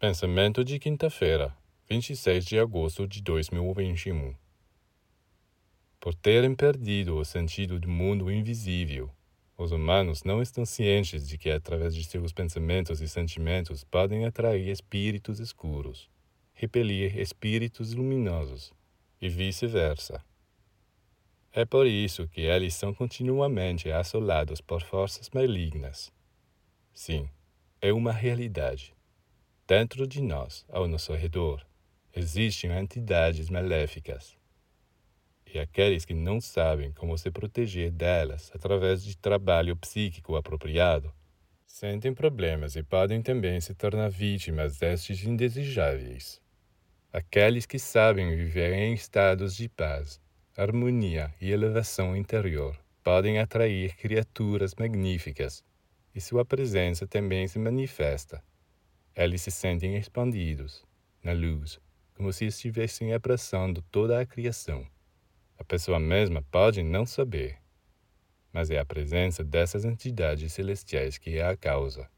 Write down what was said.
Pensamento de quinta-feira, 26 de agosto de 2021. Por terem perdido o sentido do mundo invisível, os humanos não estão cientes de que, através de seus pensamentos e sentimentos, podem atrair espíritos escuros, repelir espíritos luminosos e vice-versa. É por isso que eles são continuamente assolados por forças malignas. Sim, é uma realidade. Dentro de nós, ao nosso redor, existem entidades maléficas. E aqueles que não sabem como se proteger delas através de trabalho psíquico apropriado sentem problemas e podem também se tornar vítimas destes indesejáveis. Aqueles que sabem viver em estados de paz, harmonia e elevação interior podem atrair criaturas magníficas e sua presença também se manifesta eles se sentem expandidos na luz, como se estivessem abraçando toda a criação. A pessoa mesma pode não saber, mas é a presença dessas entidades celestiais que é a causa.